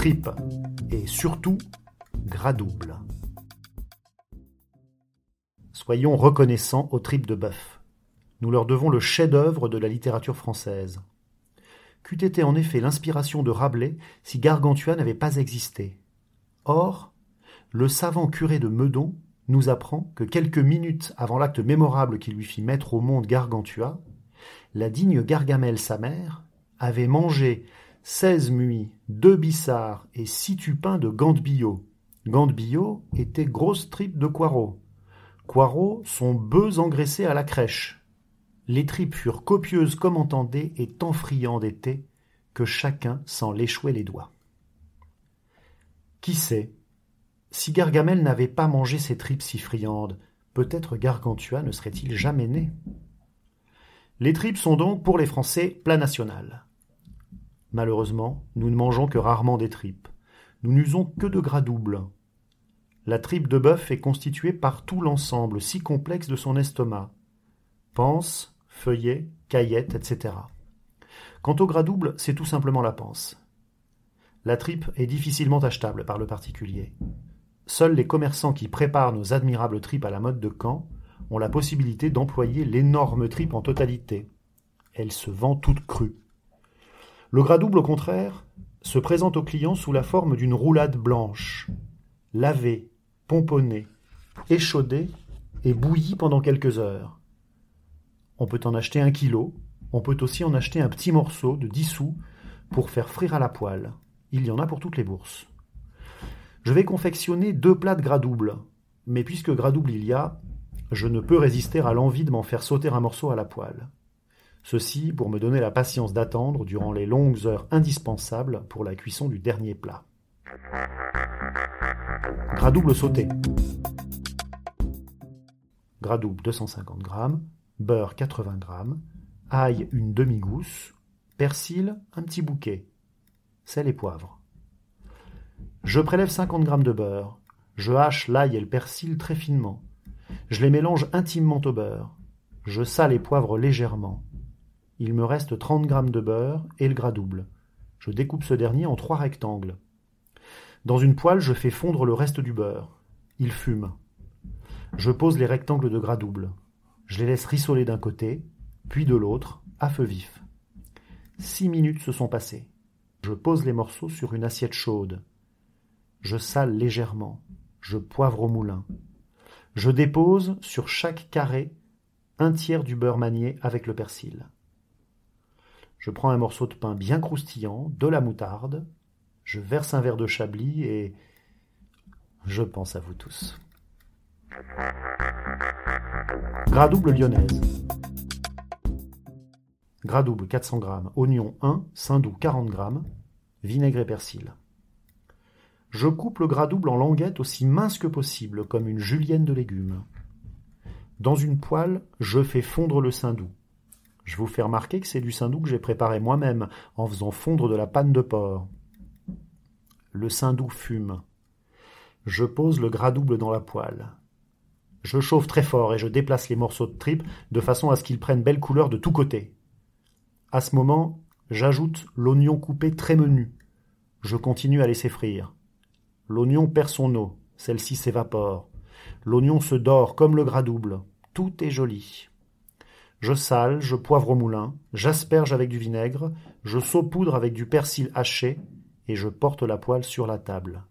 Tripes et surtout gras double. Soyons reconnaissants aux tripes de bœuf. Nous leur devons le chef-d'œuvre de la littérature française. Qu'eût été en effet l'inspiration de Rabelais si Gargantua n'avait pas existé? Or, le savant curé de Meudon nous apprend que quelques minutes avant l'acte mémorable qui lui fit mettre au monde Gargantua, la digne Gargamelle sa mère avait mangé seize muits, deux bissards et six tupins de gandebillot. Gandebillot était grosse tripe de Coirot. Coirot sont bœufs engraissés à la crèche. Les tripes furent copieuses comme entendées et tant friandes étaient que chacun s'en léchouait les doigts. Qui sait Si Gargamel n'avait pas mangé ces tripes si friandes, peut-être Gargantua ne serait-il jamais né? Les tripes sont donc pour les Français plat national. Malheureusement, nous ne mangeons que rarement des tripes. Nous n'usons que de gras double. La tripe de bœuf est constituée par tout l'ensemble si complexe de son estomac. Pense, feuillet, caillette, etc. Quant au gras double, c'est tout simplement la panse. La tripe est difficilement achetable par le particulier. Seuls les commerçants qui préparent nos admirables tripes à la mode de Caen ont la possibilité d'employer l'énorme tripe en totalité. Elle se vend toute crue. Le gras double, au contraire, se présente au client sous la forme d'une roulade blanche, lavée, pomponnée, échaudée et bouillie pendant quelques heures. On peut en acheter un kilo. On peut aussi en acheter un petit morceau de 10 sous pour faire frire à la poêle. Il y en a pour toutes les bourses. Je vais confectionner deux plats de gras double. Mais puisque gras double il y a, je ne peux résister à l'envie de m'en faire sauter un morceau à la poêle. Ceci pour me donner la patience d'attendre durant les longues heures indispensables pour la cuisson du dernier plat. Gras double sauté. Gras double 250 g, beurre 80 g, ail une demi-gousse, persil un petit bouquet, sel et poivre. Je prélève 50 g de beurre. Je hache l'ail et le persil très finement. Je les mélange intimement au beurre. Je sale et poivre légèrement. Il me reste 30 g de beurre et le gras double. Je découpe ce dernier en trois rectangles. Dans une poêle, je fais fondre le reste du beurre. Il fume. Je pose les rectangles de gras double. Je les laisse rissoler d'un côté, puis de l'autre, à feu vif. Six minutes se sont passées. Je pose les morceaux sur une assiette chaude. Je sale légèrement. Je poivre au moulin. Je dépose sur chaque carré un tiers du beurre manié avec le persil. Je prends un morceau de pain bien croustillant, de la moutarde, je verse un verre de chablis et je pense à vous tous. Gras double lyonnaise. Gras double 400 g, oignon 1, saindoux 40 g, vinaigre et persil. Je coupe le gras double en languettes aussi minces que possible, comme une julienne de légumes. Dans une poêle, je fais fondre le saindoux. Je vous fais remarquer que c'est du saindoux que j'ai préparé moi-même, en faisant fondre de la panne de porc. Le saindoux fume. Je pose le gras double dans la poêle. Je chauffe très fort et je déplace les morceaux de tripe de façon à ce qu'ils prennent belle couleur de tous côtés. À ce moment, j'ajoute l'oignon coupé très menu. Je continue à laisser frire. L'oignon perd son eau, celle-ci s'évapore. L'oignon se dort comme le gras double. Tout est joli. Je sale, je poivre au moulin, j'asperge avec du vinaigre, je saupoudre avec du persil haché, et je porte la poêle sur la table.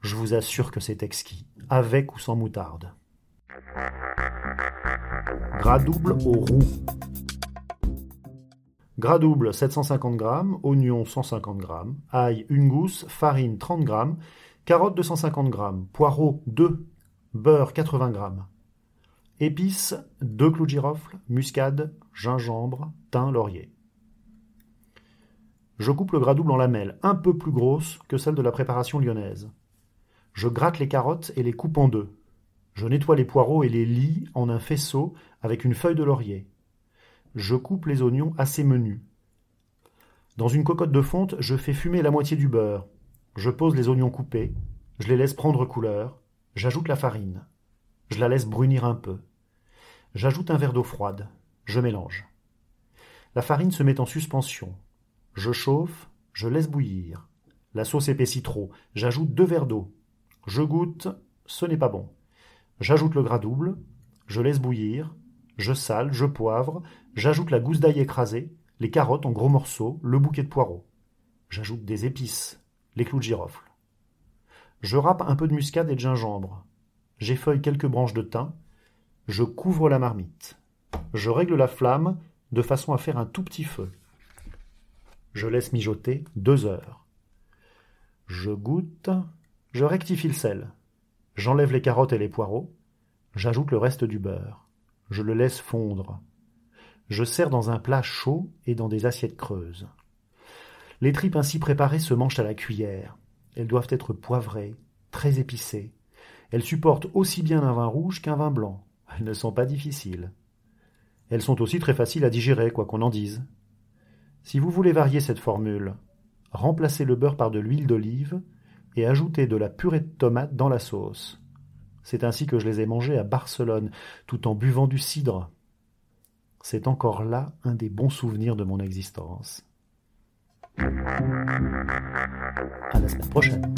Je vous assure que c'est exquis, avec ou sans moutarde. Gras double au roux. Gras double 750 g, oignon 150 g, ail une gousse, farine 30 g, carottes 250 g, poireaux 2, beurre 80 g. Épices 2 clous de girofle, muscade, gingembre, thym, laurier. Je coupe le gras double en lamelles, un peu plus grosses que celles de la préparation lyonnaise. Je gratte les carottes et les coupe en deux. Je nettoie les poireaux et les lis en un faisceau avec une feuille de laurier. Je coupe les oignons assez menus. Dans une cocotte de fonte, je fais fumer la moitié du beurre. Je pose les oignons coupés, je les laisse prendre couleur, j'ajoute la farine. Je la laisse brunir un peu. J'ajoute un verre d'eau froide. Je mélange. La farine se met en suspension. Je chauffe, je laisse bouillir. La sauce épaissit trop. J'ajoute deux verres d'eau. Je goûte, ce n'est pas bon. J'ajoute le gras double, je laisse bouillir, je sale, je poivre, j'ajoute la gousse d'ail écrasée, les carottes en gros morceaux, le bouquet de poireaux. J'ajoute des épices, les clous de girofle. Je râpe un peu de muscade et de gingembre. J'effeuille quelques branches de thym. Je couvre la marmite. Je règle la flamme de façon à faire un tout petit feu. Je laisse mijoter deux heures. Je goûte, je rectifie le sel. J'enlève les carottes et les poireaux. J'ajoute le reste du beurre. Je le laisse fondre. Je sers dans un plat chaud et dans des assiettes creuses. Les tripes ainsi préparées se mangent à la cuillère. Elles doivent être poivrées, très épicées. Elles supportent aussi bien un vin rouge qu'un vin blanc ne sont pas difficiles. Elles sont aussi très faciles à digérer, quoi qu'on en dise. Si vous voulez varier cette formule, remplacez le beurre par de l'huile d'olive et ajoutez de la purée de tomate dans la sauce. C'est ainsi que je les ai mangés à Barcelone, tout en buvant du cidre. C'est encore là un des bons souvenirs de mon existence. À la semaine prochaine.